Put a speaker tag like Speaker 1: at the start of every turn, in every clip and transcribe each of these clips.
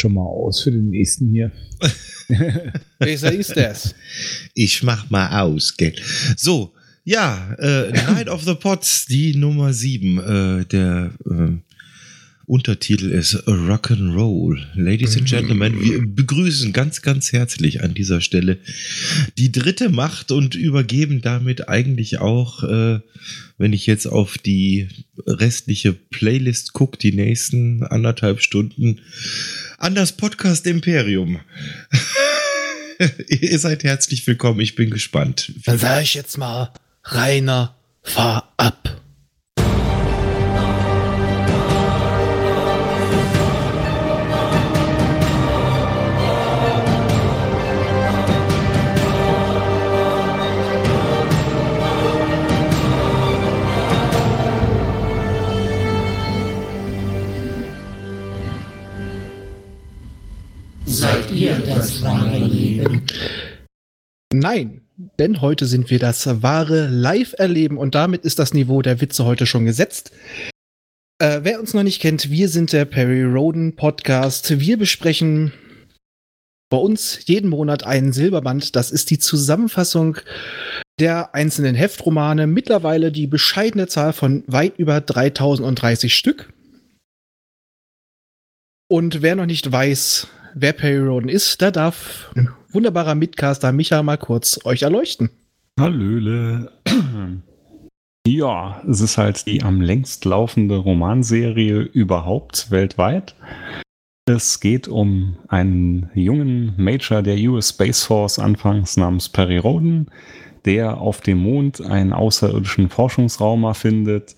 Speaker 1: schon mal aus für den nächsten hier.
Speaker 2: Besser ist das.
Speaker 3: Ich mach mal aus, gell. So, ja, äh, Night of the Pots, die Nummer 7. Äh, der äh, Untertitel ist Rock'n'Roll. Ladies and Gentlemen, wir begrüßen ganz, ganz herzlich an dieser Stelle die dritte Macht und übergeben damit eigentlich auch, äh, wenn ich jetzt auf die restliche Playlist gucke, die nächsten anderthalb Stunden an das Podcast Imperium. Ihr seid herzlich willkommen, ich bin gespannt.
Speaker 2: Dann sage ich jetzt mal, Rainer, fahr ab. Nein, denn heute sind wir das wahre Live-Erleben und damit ist das Niveau der Witze heute schon gesetzt. Äh, wer uns noch nicht kennt, wir sind der Perry Roden Podcast. Wir besprechen bei uns jeden Monat einen Silberband. Das ist die Zusammenfassung der einzelnen Heftromane. Mittlerweile die bescheidene Zahl von weit über 3030 Stück. Und wer noch nicht weiß, wer Perry Roden ist, da darf wunderbarer Mitcaster Micha mal kurz euch erleuchten.
Speaker 1: Hallöle. Ja, es ist halt die am längst laufende Romanserie überhaupt weltweit. Es geht um einen jungen Major der US Space Force anfangs namens Perry Roden, der auf dem Mond einen außerirdischen Forschungsraum erfindet,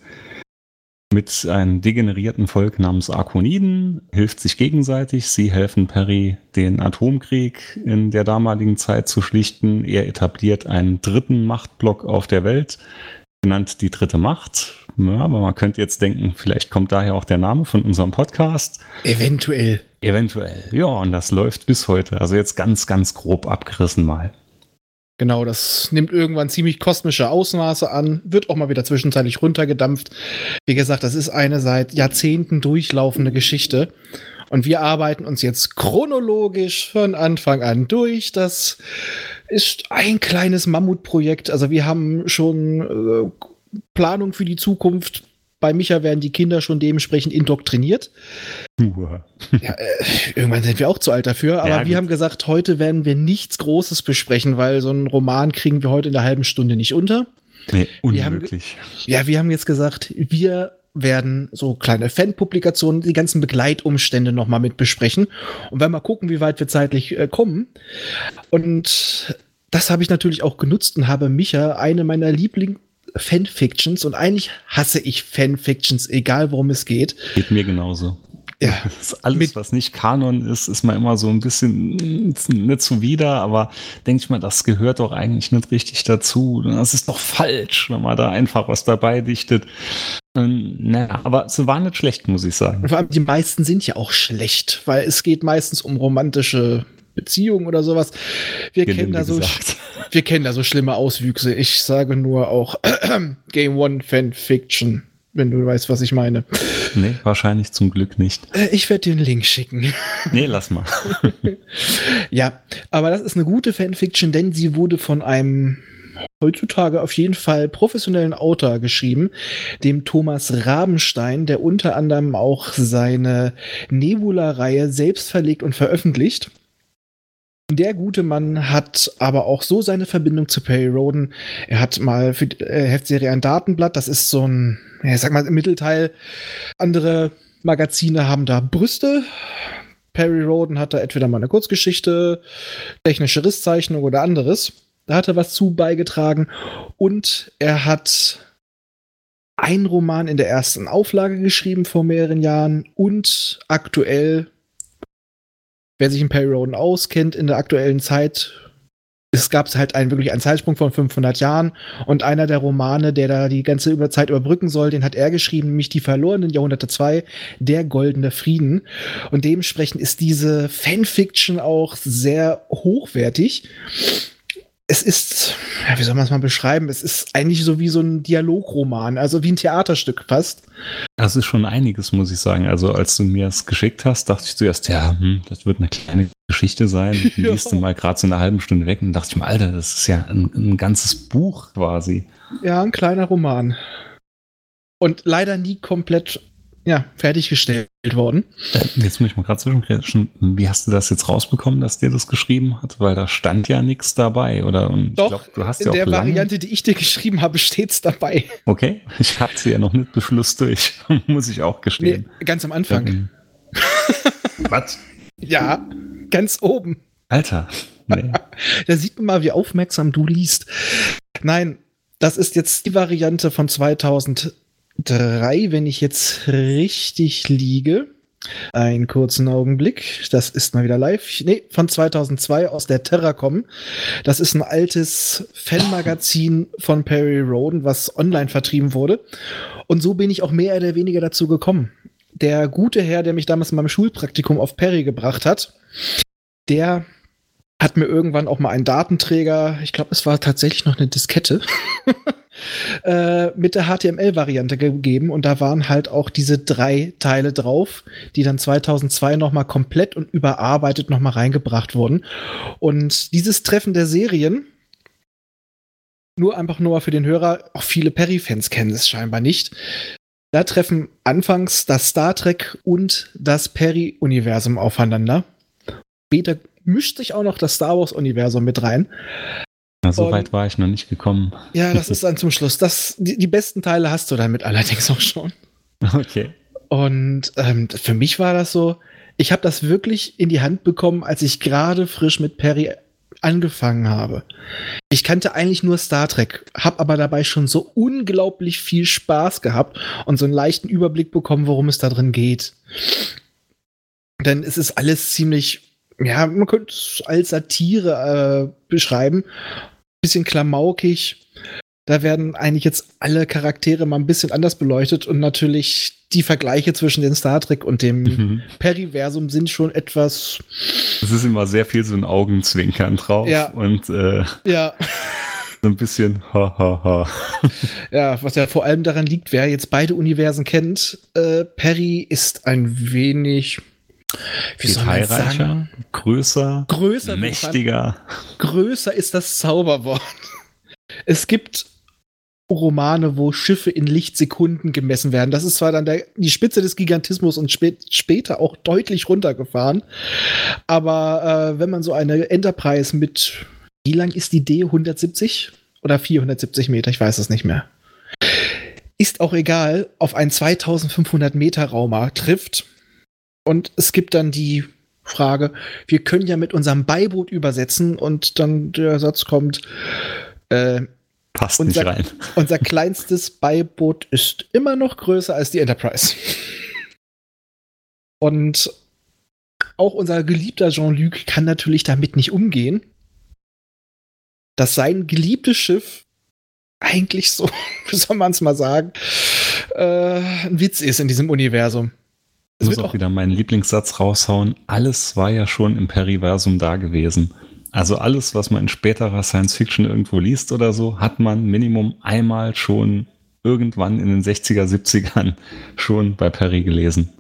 Speaker 1: mit einem degenerierten Volk namens Arkoniden, hilft sich gegenseitig. Sie helfen Perry, den Atomkrieg in der damaligen Zeit zu schlichten. Er etabliert einen dritten Machtblock auf der Welt, genannt die dritte Macht. Ja, aber man könnte jetzt denken, vielleicht kommt daher auch der Name von unserem Podcast.
Speaker 2: Eventuell.
Speaker 1: Eventuell. Ja, und das läuft bis heute. Also jetzt ganz, ganz grob abgerissen mal.
Speaker 2: Genau, das nimmt irgendwann ziemlich kosmische Ausmaße an, wird auch mal wieder zwischenzeitlich runtergedampft. Wie gesagt, das ist eine seit Jahrzehnten durchlaufende Geschichte. Und wir arbeiten uns jetzt chronologisch von Anfang an durch. Das ist ein kleines Mammutprojekt. Also wir haben schon äh, Planung für die Zukunft. Bei Micha werden die Kinder schon dementsprechend indoktriniert. Ja, äh, irgendwann sind wir auch zu alt dafür, aber
Speaker 1: Ja,
Speaker 2: wir haben gesagt, heute werden wir nichts Großes besprechen, weil so einen Roman kriegen wir heute in einer halben Stunde nicht unter.
Speaker 1: Nee,
Speaker 2: Wir haben-
Speaker 1: unmöglich.
Speaker 2: Ja, wir haben jetzt gesagt, wir werden so kleine Fanpublikationen, die ganzen Begleitumstände nochmal mit besprechen und werden mal gucken, wie weit wir zeitlich äh, kommen. Und das habe ich natürlich auch genutzt und habe Micha eine meiner Liebling Fanfictions und eigentlich hasse ich Fanfictions, egal worum es geht.
Speaker 1: Geht mir genauso.
Speaker 2: Ja,
Speaker 1: Das ist alles,
Speaker 2: Mit-
Speaker 1: was nicht Kanon ist, ist man immer so ein bisschen nicht zuwider, aber denke ich mal, das gehört doch eigentlich nicht richtig dazu. Das ist doch falsch, wenn man da einfach was dabei dichtet. Ähm, naja, aber sie war nicht schlecht, muss ich sagen.
Speaker 2: Vor allem die meisten sind ja auch schlecht, weil es geht meistens um romantische Beziehungen oder sowas. Wir kennen
Speaker 1: Gelinde
Speaker 2: da so,
Speaker 1: gesagt.
Speaker 2: wir kennen da so schlimme Auswüchse. Ich sage nur auch Game One Fanfiction, wenn du weißt, was ich meine.
Speaker 1: Nee, wahrscheinlich zum Glück nicht.
Speaker 2: Äh, Ich werde dir einen Link schicken.
Speaker 1: Nee, lass mal.
Speaker 2: ja, aber das ist eine gute Fanfiction, denn sie wurde von einem heutzutage auf jeden Fall professionellen Autor geschrieben, dem Thomas Rabenstein, der unter anderem auch seine Nebula-Reihe selbst verlegt und veröffentlicht. Der gute Mann hat aber auch so seine Verbindung zu Perry Roden. Er hat mal für die äh, Heftserie ein Datenblatt, das ist so ein, ich sag mal, im Mittelteil. Andere Magazine haben da Brüste. Perry Roden hat da entweder mal eine Kurzgeschichte, technische Risszeichnung oder anderes. Da hat er was zu beigetragen. Und er hat einen Roman in der ersten Auflage geschrieben vor mehreren Jahren und aktuell, wer sich in Perry Roden auskennt, in der aktuellen Zeit, es gab halt einen, wirklich einen Zeitsprung von 500 Jahren und einer der Romane, der da die ganze Zeit überbrücken soll, den hat er geschrieben, nämlich Die verlorenen Jahrhunderte 2, Der goldene Frieden. Und dementsprechend ist diese Fanfiction auch sehr hochwertig. Es ist, ja, wie soll man es mal beschreiben? Es ist eigentlich so wie so ein Dialogroman, also wie ein Theaterstück fast.
Speaker 1: Das ist schon einiges, muss ich sagen. Also, als du mir es geschickt hast, dachte ich zuerst, ja, hm, das wird eine kleine Geschichte sein. Die
Speaker 2: Ja.
Speaker 1: liest du mal gerade so eine halbe Stunde weg und dachte ich mir, Alter, das ist ja ein, ein ganzes Buch quasi.
Speaker 2: Ja, ein kleiner Roman. Und leider nie komplett ja, fertiggestellt worden.
Speaker 1: Jetzt muss ich mal gerade zwischenkretschen. Wie hast du das jetzt rausbekommen, dass dir das geschrieben hat? Weil da stand ja nichts dabei, oder? Und ich
Speaker 2: Doch,
Speaker 1: glaub, du hast
Speaker 2: In
Speaker 1: ja auch
Speaker 2: der Variante, die ich dir geschrieben habe, steht's dabei.
Speaker 1: Okay, ich hatte sie ja noch nicht beschluss durch, muss ich auch
Speaker 2: Nee,
Speaker 1: gestehen.
Speaker 2: ganz am Anfang.
Speaker 1: Ähm, Was?
Speaker 2: Ja, ganz oben.
Speaker 1: Alter. Nee.
Speaker 2: Da sieht man mal, wie aufmerksam du liest. Nein, das ist jetzt die Variante von 2003, wenn ich jetzt richtig liege. Einen kurzen Augenblick. Das ist mal wieder live. Nee, von 2002 aus der Terracom. Das ist ein altes Fanmagazin von Perry Roden, was online vertrieben wurde. Und so bin ich auch mehr oder weniger dazu gekommen. Der gute Herr, der mich damals in meinem Schulpraktikum auf Perry gebracht hat, der hat mir irgendwann auch mal einen Datenträger, ich glaube, es war tatsächlich noch eine Diskette, äh, mit der HTML-Variante gegeben und da waren halt auch diese drei Teile drauf, die dann 2002 noch mal komplett und überarbeitet noch mal reingebracht wurden. Und dieses Treffen der Serien, nur einfach nur für den Hörer, auch viele Perry-Fans kennen es scheinbar nicht. Da treffen anfangs das Star Trek und das Perry-Universum aufeinander. Später mischt sich auch noch das Star Wars-Universum mit rein.
Speaker 1: Na, so
Speaker 2: Und-
Speaker 1: weit war ich noch nicht gekommen.
Speaker 2: Ja, das ist dann zum Schluss. Das, die, die besten Teile hast du damit allerdings auch schon.
Speaker 1: Okay.
Speaker 2: Und ähm, für mich war das so, ich habe das wirklich in die Hand bekommen, als ich gerade frisch mit Perry angefangen habe. Ich kannte eigentlich nur Star Trek, habe aber dabei schon so unglaublich viel Spaß gehabt und so einen leichten Überblick bekommen, worum es da drin geht. Denn es ist alles ziemlich, ja, man könnte es als Satire äh, beschreiben. Bisschen klamaukig. Da werden eigentlich jetzt alle Charaktere mal ein bisschen anders beleuchtet und natürlich die Vergleiche zwischen den Star Trek und dem
Speaker 1: Mhm.
Speaker 2: Periversum sind schon etwas,
Speaker 1: Es ist immer sehr viel so ein Augenzwinkern drauf
Speaker 2: Ja.
Speaker 1: und äh,
Speaker 2: ja,
Speaker 1: so ein bisschen ha ha ha.
Speaker 2: ja, was ja vor allem daran liegt, wer jetzt beide Universen kennt, äh, Perry ist ein wenig, wie soll man sagen,
Speaker 1: Detailreicher, größer,
Speaker 2: größer,
Speaker 1: mächtiger.
Speaker 2: größer ist das Zauberwort. Es gibt Romane, wo Schiffe in Lichtsekunden gemessen werden. Das ist zwar dann der, die Spitze des Gigantismus und spä später auch deutlich runtergefahren. Aber äh, wenn man so eine Enterprise mit, wie lang ist die D? 170 oder 470 Meter? Ich weiß es nicht mehr. Ist auch egal, auf einen 2500 Meter Raumer trifft. Und es gibt dann die Frage, wir können ja mit unserem Beiboot übersetzen und dann der Satz kommt, äh,
Speaker 1: Passt
Speaker 2: Und
Speaker 1: nicht rein.
Speaker 2: unser kleinstes Beiboot ist immer noch größer als die Enterprise. Und auch unser geliebter Jean-Luc kann natürlich damit nicht umgehen, dass sein geliebtes Schiff eigentlich so, wie soll man es mal sagen, äh, ein Witz ist in diesem Universum.
Speaker 1: Ich
Speaker 2: Es
Speaker 1: muss auch, wieder meinen Lieblingssatz raushauen. Alles war ja schon im Periversum da gewesen. Also alles, was man in späterer Science Fiction irgendwo liest oder so, hat man Minimum einmal schon irgendwann in den 60er, 70ern schon bei Perry gelesen.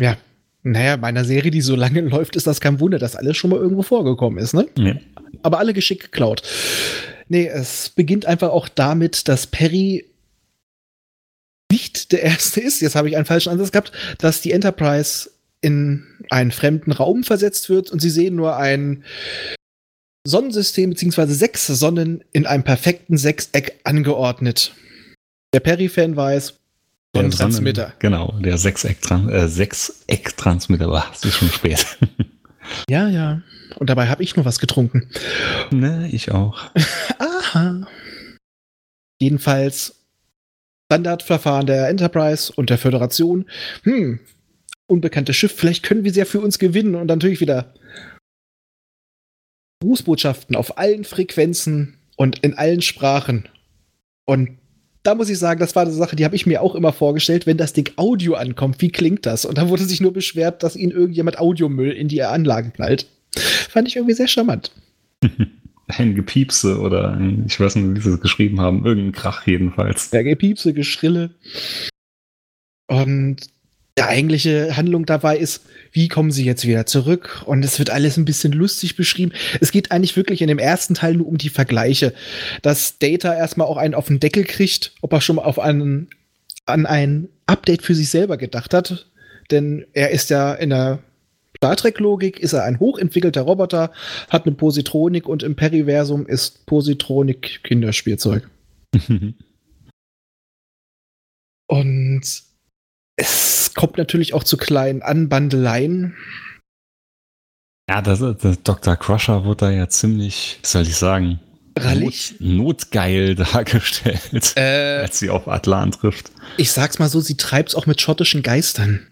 Speaker 2: ja, naja, bei einer Serie, die so lange läuft, ist das kein Wunder, dass alles schon mal irgendwo vorgekommen ist, ne?
Speaker 1: Ja.
Speaker 2: aber alle geschickt geklaut. Nee, es beginnt einfach auch damit, dass Perry nicht der Erste ist, jetzt habe ich einen falschen Ansatz gehabt, dass die Enterprise in einen fremden Raum versetzt wird und sie sehen nur ein Sonnensystem beziehungsweise sechs Sonnen in einem perfekten Sechseck angeordnet. Der Perry-Fan weiß, Sonnentransmitter.
Speaker 1: Sonnen- Genau, der äh, Sechseck-Transmitter. Boah, es ist schon spät.
Speaker 2: Ja, ja. Und dabei habe ich nur was getrunken.
Speaker 1: ne, ich auch.
Speaker 2: Aha. Jedenfalls Standardverfahren der Enterprise und der Föderation. Hm, unbekanntes Schiff, vielleicht können wir sie ja für uns gewinnen und dann natürlich wieder Grußbotschaften auf allen Frequenzen und in allen Sprachen. Und da muss ich sagen, das war eine Sache, die habe ich mir auch immer vorgestellt, wenn das Ding Audio ankommt, wie klingt das? Und da wurde sich nur beschwert, dass ihnen irgendjemand Audiomüll in die Anlagen knallt. Fand ich irgendwie sehr charmant.
Speaker 1: ein Gepiepse oder ein, ich weiß nicht, wie sie es geschrieben haben, irgendein Krach jedenfalls.
Speaker 2: Ja, Gepiepse, Geschrille. Und der eigentliche Handlung dabei ist, wie kommen sie jetzt wieder zurück? Und es wird alles ein bisschen lustig beschrieben. Es geht eigentlich wirklich in dem ersten Teil nur um die Vergleiche, dass Data erstmal auch einen auf den Deckel kriegt, ob er schon mal auf einen, an ein Update für sich selber gedacht hat. Denn er ist ja in der Star Trek-Logik, ist er ein hochentwickelter Roboter, hat eine Positronik und im Periversum ist Positronik Kinderspielzeug. Und es kommt natürlich auch zu kleinen Anbandeleien.
Speaker 1: Ja, das, das Dr. Crusher wird da ja ziemlich, was soll ich sagen,
Speaker 2: Rallig.
Speaker 1: Not, notgeil dargestellt,
Speaker 2: Äh,
Speaker 1: als sie auf Atlan trifft.
Speaker 2: ich sag's mal so, sie treibt's auch mit schottischen Geistern.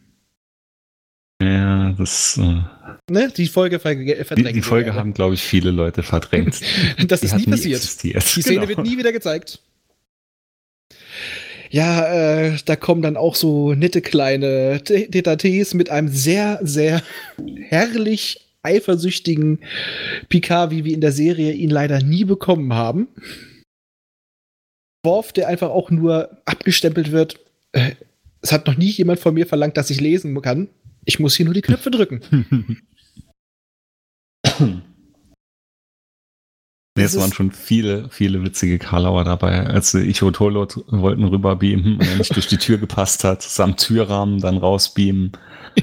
Speaker 1: Ja, das, äh,
Speaker 2: Ne? Die Folge ver
Speaker 1: die,
Speaker 2: verdrängt.
Speaker 1: die Folge
Speaker 2: wurde.
Speaker 1: haben, glaube ich, viele Leute verdrängt.
Speaker 2: Das
Speaker 1: Die
Speaker 2: ist nie passiert.
Speaker 1: existiert.
Speaker 2: Die Szene
Speaker 1: Genau.
Speaker 2: wird nie wieder gezeigt. Ja, äh, da kommen dann auch so nette kleine DTTs mit einem sehr, sehr herrlich eifersüchtigen Picard, wie wir in der Serie ihn leider nie bekommen haben. Worf, der einfach auch nur abgestempelt wird. Äh, es hat noch nie jemand von mir verlangt, dass ich lesen kann. Ich muss hier nur die Knöpfe drücken.
Speaker 1: Es waren schon viele, viele witzige Karlauer dabei, als sie Icho Tolot wollten rüberbeamen und er nicht durch die Tür gepasst hat, samt Türrahmen dann rausbeamen.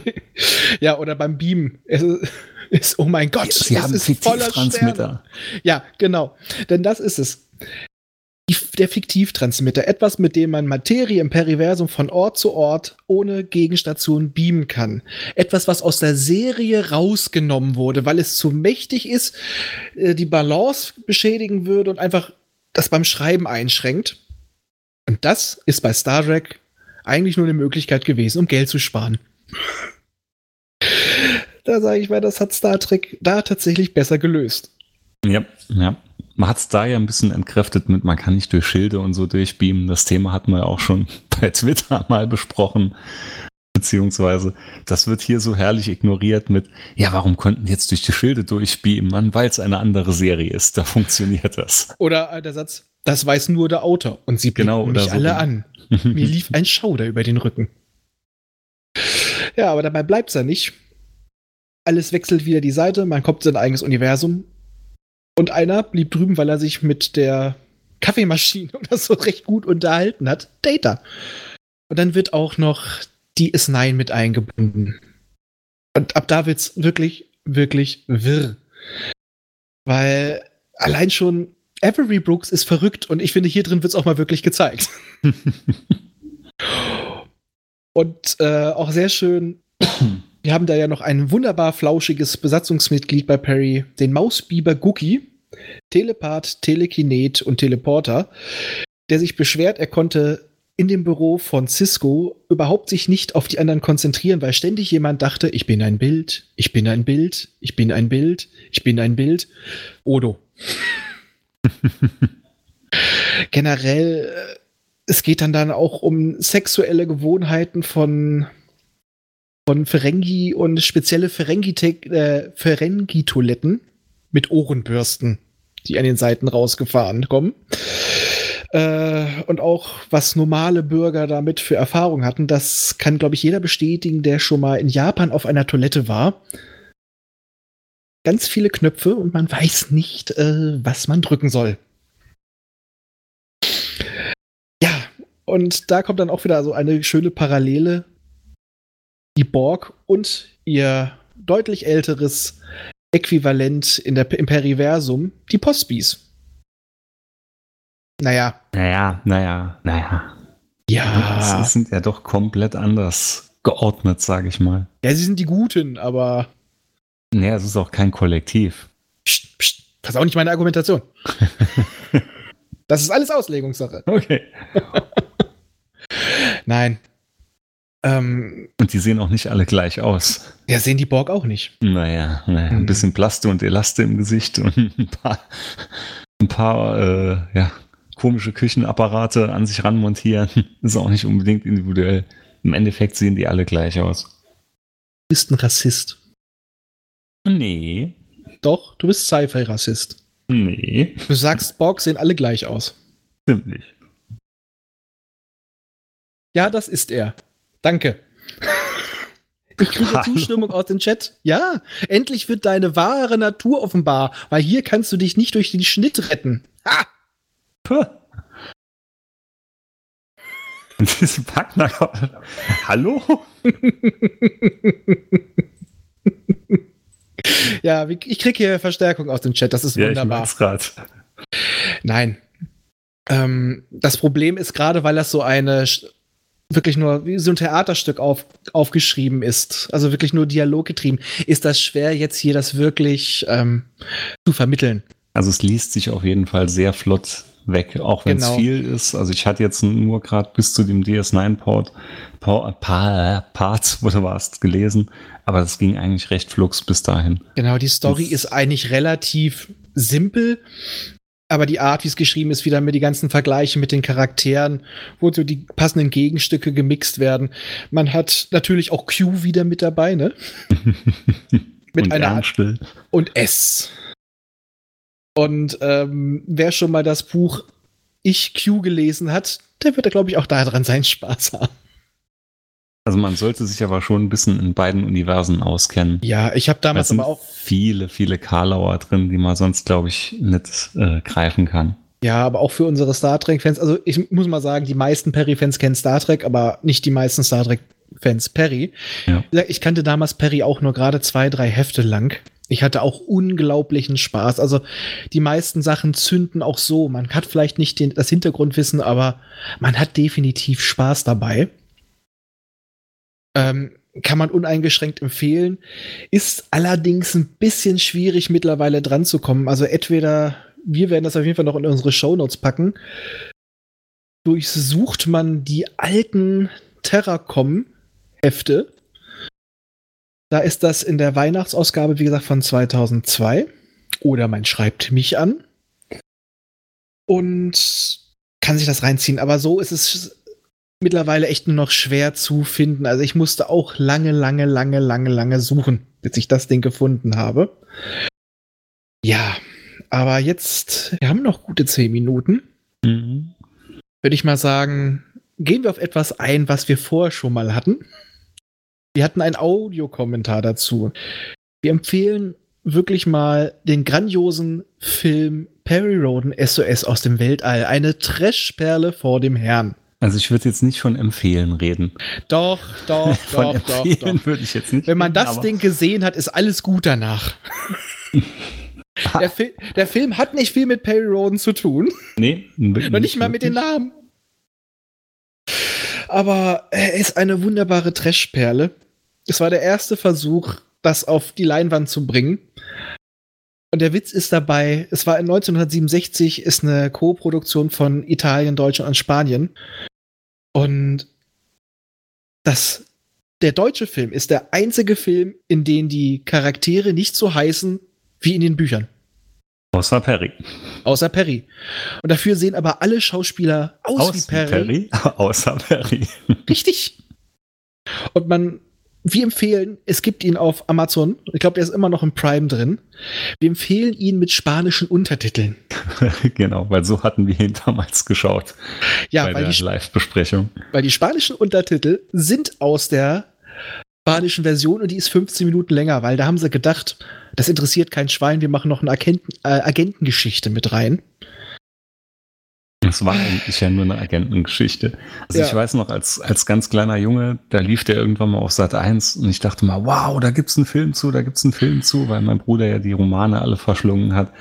Speaker 2: Ja, oder beim Beamen. Es ist, ist oh mein Gott,
Speaker 1: Sie
Speaker 2: es
Speaker 1: haben
Speaker 2: ist voller Sterne. Ja, genau. Denn das ist es. Der Fiktivtransmitter. Etwas, mit dem man Materie im Periversum von Ort zu Ort ohne Gegenstation beamen kann. Etwas, was aus der Serie rausgenommen wurde, weil es zu mächtig ist, äh, die Balance beschädigen würde und einfach das beim Schreiben einschränkt. Und das ist bei Star Trek eigentlich nur eine Möglichkeit gewesen, um Geld zu sparen. Da sage ich mal, das hat Star Trek da tatsächlich besser gelöst.
Speaker 1: Ja, ja. Man hat es da ja ein bisschen entkräftet mit, man kann nicht durch Schilde und so durchbeamen. Das Thema hatten wir ja auch schon bei Twitter mal besprochen. Beziehungsweise, das wird hier so herrlich ignoriert mit, ja, warum konnten die jetzt durch die Schilde durchbeamen? Mann, weil es eine andere Serie ist, da funktioniert das.
Speaker 2: Oder der Satz, das weiß nur der Autor. Und sie
Speaker 1: Genau,
Speaker 2: mich
Speaker 1: so.
Speaker 2: alle an. Mir lief ein Schauder über den Rücken. Ja, aber dabei bleibt es ja nicht. Alles wechselt wieder die Seite, man kommt in sein eigenes Universum. Und einer blieb drüben, weil er sich mit der Kaffeemaschine oder so recht gut unterhalten hat. Data. Und dann wird auch noch die S9 mit eingebunden. Und ab da wird's wirklich, wirklich wirr. Weil allein schon Avery Brooks ist verrückt und ich finde, hier drin wird's auch mal wirklich gezeigt. Und äh, auch sehr schön, wir haben da ja noch ein wunderbar flauschiges Besatzungsmitglied bei Perry, den Mausbiber Gookie, Telepath, Telekinet und Teleporter, der sich beschwert, er konnte in dem Büro von Cisco überhaupt sich nicht auf die anderen konzentrieren, weil ständig jemand dachte, ich bin ein Bild, ich bin ein Bild, ich bin ein Bild, ich bin ein Bild. Odo. Generell, äh, es geht dann dann auch um sexuelle Gewohnheiten von von Ferengi und spezielle Ferengi-Toiletten äh, mit Ohrenbürsten, die an den Seiten rausgefahren kommen. Äh, und auch was normale Bürger damit für Erfahrung hatten, das kann, glaube ich, jeder bestätigen, der schon mal in Japan auf einer Toilette war. Ganz viele Knöpfe und man weiß nicht, äh, was man drücken soll. Ja, und da kommt dann auch wieder so eine schöne Parallele. Die Borg und ihr deutlich älteres Äquivalent in der, im Periversum, die Postbis. Naja,
Speaker 1: Naja, naja, naja.
Speaker 2: ja.
Speaker 1: Sie sind ja doch komplett anders geordnet, sage ich mal.
Speaker 2: Ja, sie sind die Guten, aber
Speaker 1: Naja, es ist auch kein Kollektiv.
Speaker 2: pst, pst, das ist auch nicht meine Argumentation. das ist alles Auslegungssache.
Speaker 1: Okay.
Speaker 2: Nein. Ähm,
Speaker 1: Und die sehen auch nicht alle gleich aus.
Speaker 2: ja, sehen die Borg auch nicht.
Speaker 1: Naja, naja ein bisschen Plaste und Elaste im Gesicht und ein paar, ein paar äh, ja, komische Küchenapparate an sich ranmontieren. Ist auch nicht unbedingt individuell. Im Endeffekt sehen die alle gleich aus.
Speaker 2: Du bist ein Rassist.
Speaker 1: Nee.
Speaker 2: Doch, du bist Sci-Fi-Rassist.
Speaker 1: Nee,
Speaker 2: Du sagst, Borg sehen alle gleich aus.
Speaker 1: ziemlich.
Speaker 2: Ja, das ist er. Danke. Ich kriege
Speaker 1: Hallo.
Speaker 2: Zustimmung aus dem Chat. Ja, endlich wird deine wahre Natur offenbar, weil hier kannst du dich nicht durch den Schnitt retten. Ha!
Speaker 1: Puh. Und diese Packnacker. Hallo?
Speaker 2: ja, ich kriege hier Verstärkung aus dem Chat. Das ist
Speaker 1: Ja, ich
Speaker 2: wunderbar.
Speaker 1: mag's grad.
Speaker 2: Nein. Ähm, das Problem ist gerade, weil das so eine wirklich nur wie so ein Theaterstück auf, aufgeschrieben ist, also wirklich nur Dialog getrieben, ist das schwer, jetzt hier das wirklich ähm, zu vermitteln.
Speaker 1: Also es liest sich auf jeden Fall sehr flott weg, auch wenn es
Speaker 2: Genau.
Speaker 1: viel ist. Also ich hatte jetzt nur gerade bis zu dem DS9-Port pa pa Part, wo du warst, gelesen, aber das ging eigentlich recht flugs bis dahin.
Speaker 2: Genau, die Story
Speaker 1: Das-
Speaker 2: ist eigentlich relativ simpel, aber die Art, wie es geschrieben ist, wieder mit die ganzen Vergleiche mit den Charakteren, wo so die passenden Gegenstücke gemixt werden. Man hat natürlich auch Q wieder mit dabei, ne? Mit
Speaker 1: Und
Speaker 2: einer
Speaker 1: Ernstel.
Speaker 2: und S. Und ähm, wer schon mal das Buch Ich Q gelesen hat, der wird da, glaube ich, auch daran seinen Spaß haben.
Speaker 1: Also man sollte sich aber schon ein bisschen in beiden Universen auskennen.
Speaker 2: Ja, ich habe
Speaker 1: Da
Speaker 2: damals aber auch,
Speaker 1: viele, viele Karlauer drin, die man sonst, glaube ich, nicht äh, greifen kann.
Speaker 2: ja, aber auch für unsere Star Trek-Fans, also ich muss mal sagen, die meisten Perry-Fans kennen Star Trek, aber nicht die meisten Star Trek-Fans Perry.
Speaker 1: Ja.
Speaker 2: Ich kannte damals Perry auch nur gerade zwei, drei Hefte lang. Ich hatte auch unglaublichen Spaß. Also die meisten Sachen zünden auch so. Man hat vielleicht nicht den, das Hintergrundwissen, aber man hat definitiv Spaß dabei. Ähm, kann man uneingeschränkt empfehlen. Ist allerdings ein bisschen schwierig mittlerweile dran zu kommen. Also entweder, wir werden das auf jeden Fall noch in unsere Shownotes packen. Durchsucht man die alten Terracom-Hefte. Da ist das in der Weihnachtsausgabe, wie gesagt, von 2002. Oder man schreibt mich an. Und kann sich das reinziehen. Aber so ist es mittlerweile echt nur noch schwer zu finden. Also ich musste auch lange, lange, lange, lange, lange suchen, bis ich das Ding gefunden habe. Ja, aber jetzt, wir haben noch gute zehn Minuten.
Speaker 1: Mhm.
Speaker 2: Würde ich mal sagen, gehen wir auf etwas ein, was wir vorher schon mal hatten. Wir hatten einen Audiokommentar dazu. Wir empfehlen wirklich mal den grandiosen Film Perry Roden SOS aus dem Weltall. Eine Trashperle vor dem Herrn.
Speaker 1: Also ich würde jetzt nicht von empfehlen reden.
Speaker 2: Doch, doch,
Speaker 1: Von
Speaker 2: doch, doch,
Speaker 1: empfehlen
Speaker 2: doch.
Speaker 1: würde ich jetzt nicht.
Speaker 2: Wenn man
Speaker 1: reden,
Speaker 2: das Ding gesehen hat, ist alles gut danach. der, Fil der Film hat nicht viel mit Perry Roden zu tun.
Speaker 1: Nee,
Speaker 2: Noch nicht mal mit den Namen. Aber er ist eine wunderbare Trashperle. Es war der erste Versuch, das auf die Leinwand zu bringen. Und der Witz ist dabei, es war in 1967, ist eine Co-Produktion von Italien, Deutschland und Spanien. Und das, der deutsche Film ist der einzige Film, in dem die Charaktere nicht so heißen wie in den Büchern.
Speaker 1: Außer Perry.
Speaker 2: Außer Perry. Und dafür sehen aber alle Schauspieler aus,
Speaker 1: Aus
Speaker 2: wie Perry.
Speaker 1: Außer Perry.
Speaker 2: Richtig. Und man, wir empfehlen, es gibt ihn auf Amazon. Ich glaube, der ist immer noch im Prime drin. Wir empfehlen ihn mit spanischen Untertiteln.
Speaker 1: genau, weil so hatten wir ihn damals geschaut.
Speaker 2: Ja,
Speaker 1: bei
Speaker 2: weil
Speaker 1: der
Speaker 2: die,
Speaker 1: Live-Besprechung.
Speaker 2: weil die spanischen Untertitel sind aus der spanischen Version und die ist 15 Minuten länger, weil da haben sie gedacht, das interessiert kein Schwein, wir machen noch eine Agenten, äh, Agentengeschichte mit rein.
Speaker 1: Das war eigentlich ja nur eine Agentengeschichte. Also
Speaker 2: Ja.
Speaker 1: ich weiß noch, als, als ganz kleiner Junge, da lief der irgendwann mal auf Sat 1 und ich dachte mal, wow, da gibt's einen Film zu, da gibt's einen Film zu, weil mein Bruder ja die Romane alle verschlungen hat.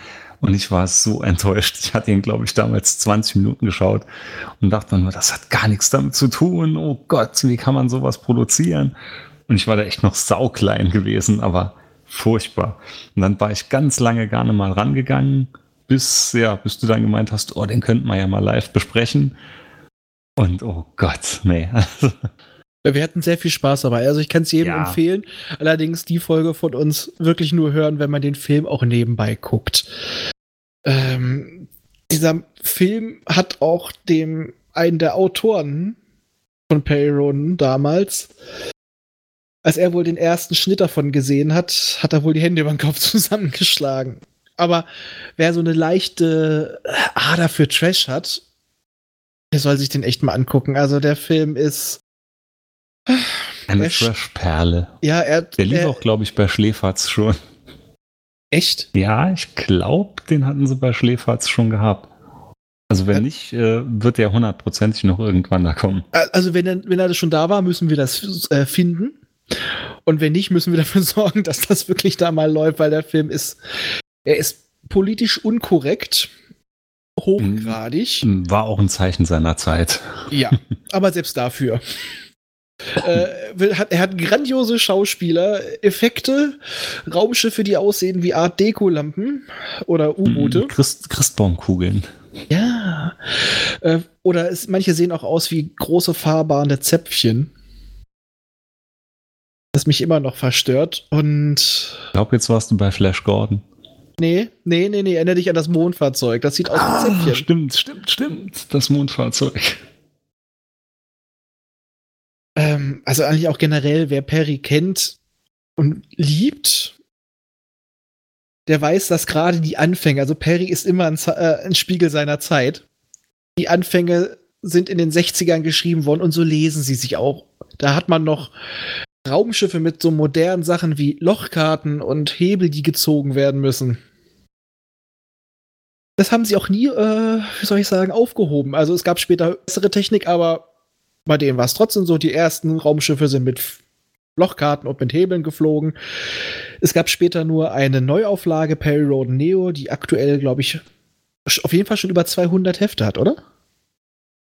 Speaker 1: Und ich war so enttäuscht. Ich hatte ihn, glaube ich, damals 20 Minuten geschaut und dachte nur, das hat gar nichts damit zu tun. Oh Gott, wie kann man sowas produzieren? Und ich war da echt noch sauklein gewesen, aber furchtbar. Und dann war ich ganz lange gar nicht mal rangegangen, bis, ja, bis du dann gemeint hast, oh, den könnten wir ja mal live besprechen. Und oh Gott, nee.
Speaker 2: Wir hatten sehr viel Spaß dabei. Also ich kann es jedem
Speaker 1: Ja.
Speaker 2: empfehlen. Allerdings die Folge von uns wirklich nur hören, wenn man den Film auch nebenbei guckt. Ähm, dieser Film hat auch dem einen der Autoren von Perry damals, als er wohl den ersten Schnitt davon gesehen hat, hat er wohl die Hände über den Kopf zusammengeschlagen. Aber wer so eine leichte Ader für Trash hat, der soll sich den echt mal angucken. Also der Film ist.
Speaker 1: Eine
Speaker 2: Er sch-
Speaker 1: Trash-Perle.
Speaker 2: Ja, er.
Speaker 1: Der lief
Speaker 2: er
Speaker 1: auch, glaube ich, bei Schläferz schon.
Speaker 2: echt?
Speaker 1: Ja, ich glaube, den hatten sie bei Schläferz schon gehabt. Also wenn nicht, äh, wird der hundertprozentig noch irgendwann da kommen.
Speaker 2: Also, wenn er, wenn er schon da war, müssen wir das äh, finden. Und wenn nicht, müssen wir dafür sorgen, dass das wirklich da mal läuft, weil der Film ist. Er ist politisch unkorrekt. Hochgradig.
Speaker 1: War auch ein Zeichen seiner Zeit.
Speaker 2: Ja, aber selbst dafür. Äh, will- hat, er hat grandiose Schauspieler, Effekte, Raumschiffe, die aussehen wie Art Deko-Lampen oder U-Boote.
Speaker 1: Mhm, Christ, Christbaumkugeln.
Speaker 2: Ja. Äh, oder es, manche sehen auch aus wie große fahrbare Zäpfchen. Das mich immer noch verstört. Und
Speaker 1: Ich glaube, jetzt warst du bei Flash Gordon.
Speaker 2: Nee, nee, nee, nee, erinnere dich an das Mondfahrzeug. Das sieht aus wie Zäpfchen.
Speaker 1: stimmt, stimmt, stimmt. Das Mondfahrzeug.
Speaker 2: Ähm, also eigentlich auch generell, wer Perry kennt und liebt, der weiß, dass gerade die Anfänge, also Perry ist immer ein, äh, ein Spiegel seiner Zeit. Die Anfänge sind in den 60ern geschrieben worden und so lesen sie sich auch. Da hat man noch Raumschiffe mit so modernen Sachen wie Lochkarten und Hebel, die gezogen werden müssen. Das haben sie auch nie, äh, wie soll ich sagen, aufgehoben. Also es gab später bessere Technik, aber bei denen war es trotzdem so, die ersten Raumschiffe sind mit Lochkarten und mit Hebeln geflogen. Es gab später nur eine Neuauflage Perry Road Neo, die aktuell, glaube ich, auf jeden Fall schon über 200 Hefte hat, oder?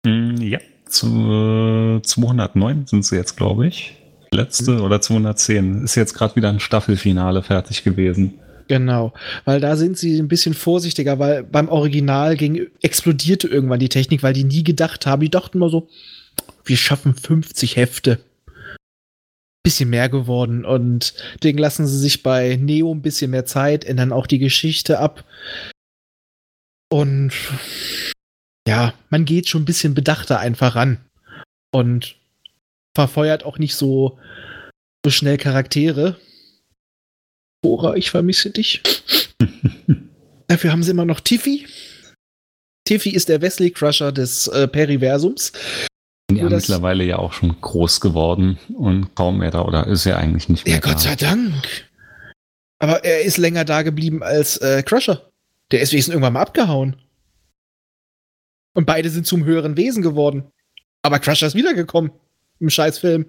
Speaker 1: Mm, Ja, zu, äh, 209 sind sie jetzt, glaube ich. Letzte oder 210. Ist jetzt gerade wieder ein Staffelfinale fertig gewesen.
Speaker 2: Genau, weil da sind sie ein bisschen vorsichtiger, weil beim Original ging, explodierte irgendwann die Technik, weil die nie gedacht haben. Die dachten mal so, wir schaffen 50 Hefte. Bisschen mehr geworden und deswegen lassen sie sich bei Neo ein bisschen mehr Zeit, ändern auch die Geschichte ab. Und ja, man geht schon ein bisschen bedachter einfach ran und verfeuert auch nicht so, so schnell Charaktere. Bora, ich vermisse dich. Dafür haben sie immer noch Tiffy. Tiffy ist der Wesley Crusher des äh, Periversums.
Speaker 1: Ja,
Speaker 2: Nur
Speaker 1: mittlerweile ja auch schon groß geworden und kaum mehr da, oder ist er eigentlich nicht mehr
Speaker 2: Ja, Gott
Speaker 1: da.
Speaker 2: sei Dank. Aber er ist länger da geblieben als äh, Crusher. Der ist wenigstens irgendwann mal abgehauen. Und beide sind zum höheren Wesen geworden. Aber Crusher ist wiedergekommen. Im Scheißfilm.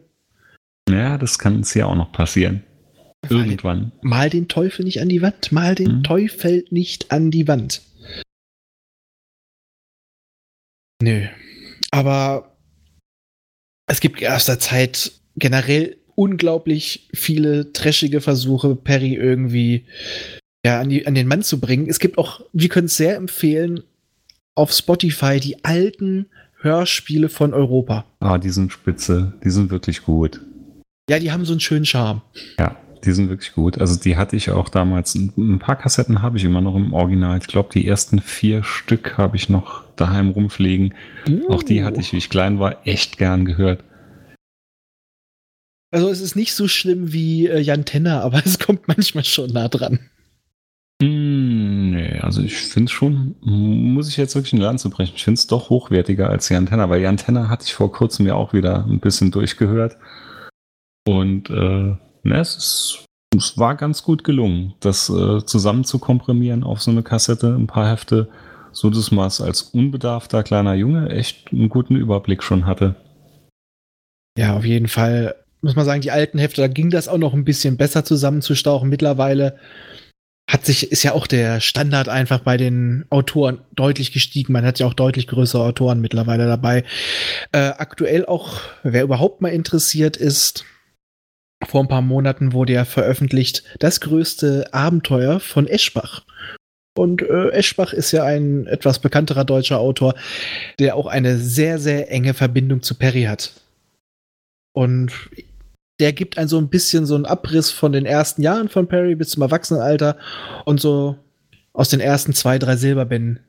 Speaker 1: Ja, das kann uns ja auch noch passieren. Irgendwann.
Speaker 2: Mal den Teufel nicht an die Wand. Mal den
Speaker 1: Mhm.
Speaker 2: Teufel nicht an die Wand. Nö. Aber es gibt aus der Zeit generell unglaublich viele trashige Versuche, Perry irgendwie ja, an, die, an den Mann zu bringen. Es gibt auch, wir können es sehr empfehlen, auf Spotify die alten Hörspiele von Europa.
Speaker 1: Ah, die sind spitze. Die sind wirklich gut.
Speaker 2: Ja, die haben so einen schönen Charme.
Speaker 1: Ja, die sind wirklich gut. Also die hatte ich auch damals. Ein paar Kassetten habe ich immer noch im Original. Ich glaube, die ersten vier Stück habe ich noch daheim rumfliegen. Auch die hatte ich, wie ich klein war, echt gern gehört.
Speaker 2: Also es ist nicht so schlimm wie äh, Jan Tenner, aber es kommt manchmal schon nah dran.
Speaker 1: Mm, nee, also ich finde schon, muss ich jetzt wirklich eine Lanze brechen. Ich finde es doch hochwertiger als Jan Tenner, weil Jan Tenner hatte ich vor kurzem ja auch wieder ein bisschen durchgehört. Und äh, ne, es, ist, es war ganz gut gelungen, das äh, zusammen zu komprimieren auf so eine Kassette, ein paar Hefte, so dass man es als unbedarfter kleiner Junge echt einen guten Überblick schon hatte.
Speaker 2: Ja, auf jeden Fall muss man sagen, die alten Hefte, da ging das auch noch ein bisschen besser zusammenzustauchen. Mittlerweile hat sich, ist ja auch der Standard einfach bei den Autoren deutlich gestiegen. Man hat ja auch deutlich größere Autoren mittlerweile dabei. Äh, aktuell auch, wer überhaupt mal interessiert ist, vor ein paar Monaten wurde ja veröffentlicht das größte Abenteuer von Eschbach. Und äh, Eschbach ist ja ein etwas bekannterer deutscher Autor, der auch eine sehr, sehr enge Verbindung zu Perry hat. Und der gibt einen so ein bisschen so einen Abriss von den ersten Jahren von Perry bis zum Erwachsenenalter und so aus den ersten zwei, drei Silberbänden.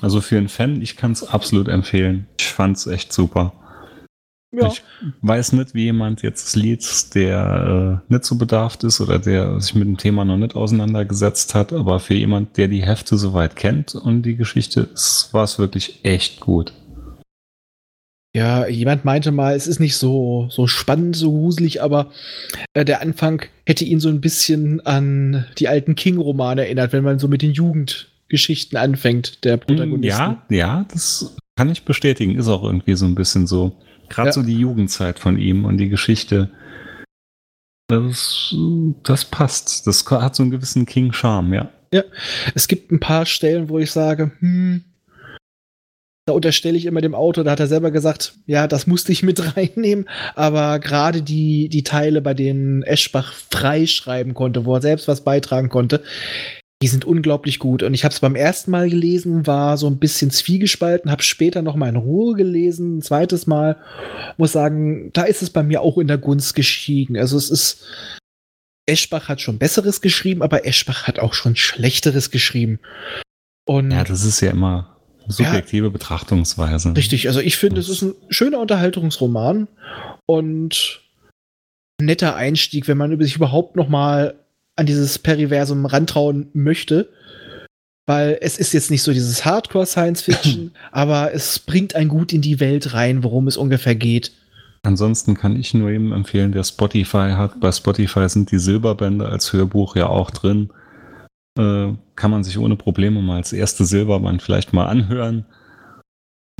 Speaker 1: Also für einen Fan, ich kann es absolut empfehlen. Ich fand es echt super.
Speaker 2: Ja.
Speaker 1: Ich weiß nicht, wie jemand jetzt es liest, der äh, nicht so bedarft ist oder der sich mit dem Thema noch nicht auseinandergesetzt hat, aber für jemand, der die Hefte soweit kennt und die Geschichte ist, war es wirklich echt gut.
Speaker 2: Ja, jemand meinte mal, es ist nicht so, so spannend, so gruselig, aber äh, der Anfang hätte ihn so ein bisschen an die alten King-Romane erinnert, wenn man so mit den Jugendgeschichten anfängt, der Protagonist.
Speaker 1: Ja, ja, das kann ich bestätigen. Ist auch irgendwie so ein bisschen so. Gerade
Speaker 2: Ja.
Speaker 1: so die Jugendzeit von ihm und die Geschichte. Das, das passt. Das hat so einen gewissen King-Charme, ja.
Speaker 2: Es gibt ein paar Stellen, wo ich sage, hm, da unterstelle ich immer dem Autor, da hat er selber gesagt, ja, das musste ich mit reinnehmen, aber gerade die, die Teile, bei denen Eschbach freischreiben konnte, wo er selbst was beitragen konnte, die sind unglaublich gut. Und ich habe es beim ersten Mal gelesen, war so ein bisschen zwiegespalten, habe später noch mal in Ruhe gelesen, ein zweites Mal, muss sagen, da ist es bei mir auch in der Gunst gestiegen. Also es ist, Eschbach hat schon Besseres geschrieben, aber Eschbach hat auch schon Schlechteres geschrieben. Und
Speaker 1: Ja, das ist ja immer subjektive Betrachtungsweise.
Speaker 2: richtig, also ich finde, es ist ein schöner Unterhaltungsroman und netter Einstieg, wenn man sich überhaupt noch mal an dieses Periversum rantrauen möchte. Weil es ist jetzt nicht so dieses Hardcore-Science-Fiction, aber es bringt einen gut in die Welt rein, worum es ungefähr geht.
Speaker 1: Ansonsten kann ich nur jedem empfehlen, der Spotify hat. Bei Spotify sind die Silberbände als Hörbuch ja auch drin. Äh, kann man sich ohne Probleme mal als erste Silberband vielleicht mal anhören.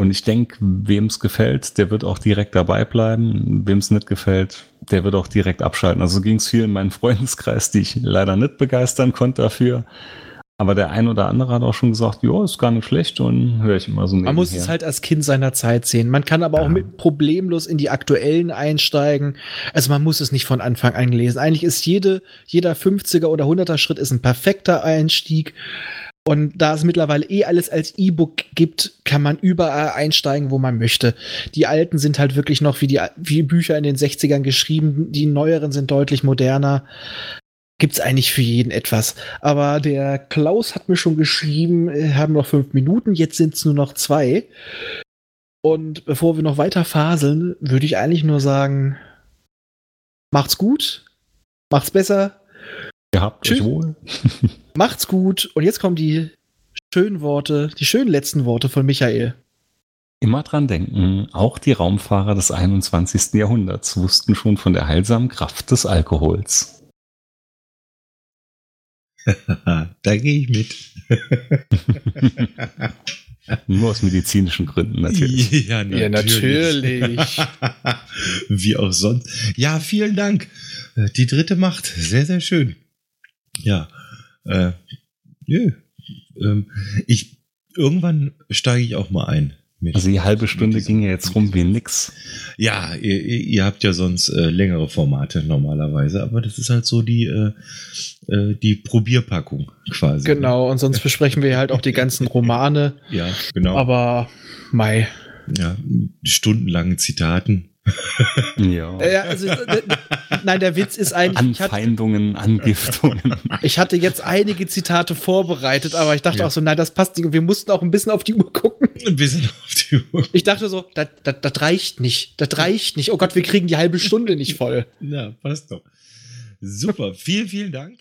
Speaker 1: Und ich denke, wem es gefällt, der wird auch direkt dabei bleiben. Wem es nicht gefällt, der wird auch direkt abschalten. Also ging es viel in meinem Freundeskreis, die ich leider nicht begeistern konnte dafür. Aber der ein oder andere hat auch schon gesagt, ja, ist gar nicht schlecht und höre ich immer so
Speaker 2: Man muss
Speaker 1: nebenher.
Speaker 2: es halt als Kind seiner Zeit sehen. Man kann aber auch
Speaker 1: Ja.
Speaker 2: mit problemlos in die aktuellen einsteigen. Also man muss es nicht von Anfang an lesen. Eigentlich ist jede, jeder 50er oder 100er Schritt ist ein perfekter Einstieg. Und da es mittlerweile eh alles als E-Book gibt, kann man überall einsteigen, wo man möchte. Die alten sind halt wirklich noch wie die wie Bücher in den 60ern geschrieben. Die neueren sind deutlich moderner. Gibt's eigentlich für jeden etwas. Aber der Klaus hat mir schon geschrieben, äh, haben noch fünf Minuten, jetzt sind's nur noch zwei. Und bevor wir noch weiter faseln, würde ich eigentlich nur sagen, macht's gut, macht's besser,
Speaker 1: Ihr habt
Speaker 2: Tschüss.
Speaker 1: euch wohl.
Speaker 2: macht's gut. Und jetzt kommen die schönen Worte, die schönen letzten Worte von Michael.
Speaker 1: Immer dran denken, auch die Raumfahrer des 21. Jahrhunderts wussten schon von der heilsamen Kraft des Alkohols.
Speaker 3: da gehe ich mit.
Speaker 1: Nur aus medizinischen Gründen natürlich.
Speaker 3: Ja,
Speaker 2: Ja, natürlich.
Speaker 3: Wie auch sonst. Ja, vielen Dank. Äh, Die dritte Macht. Sehr, sehr schön. Ja. Äh, nö. Ähm, ich, irgendwann steige ich auch mal ein. Mit,
Speaker 1: Also die halbe Stunde
Speaker 3: diesem-
Speaker 1: ging ja jetzt rum wie nix.
Speaker 3: Ja, ihr, ihr ihr habt ja sonst äh, längere Formate normalerweise, aber das ist halt so die, äh, äh, die Probierpackung quasi.
Speaker 2: Genau, und sonst besprechen wir halt auch die ganzen Romane.
Speaker 3: Ja, genau.
Speaker 2: Aber, Mai.
Speaker 3: ja, stundenlangen Zitaten.
Speaker 1: Ja.
Speaker 2: Äh, also, äh, nein, der Witz ist eigentlich, ich hatte,
Speaker 1: Anfeindungen, Angiftungen.
Speaker 2: ich hatte jetzt einige Zitate vorbereitet, aber ich dachte
Speaker 3: Ja.
Speaker 2: auch so, nein, das passt nicht. Und wir mussten auch ein bisschen auf die Uhr gucken.
Speaker 3: Ein bisschen auf die Uhr.
Speaker 2: Ich dachte so, das, das, das reicht nicht. Das reicht nicht. Oh Gott, wir kriegen die halbe Stunde nicht voll.
Speaker 3: Ja, passt doch. Super. vielen, vielen Dank.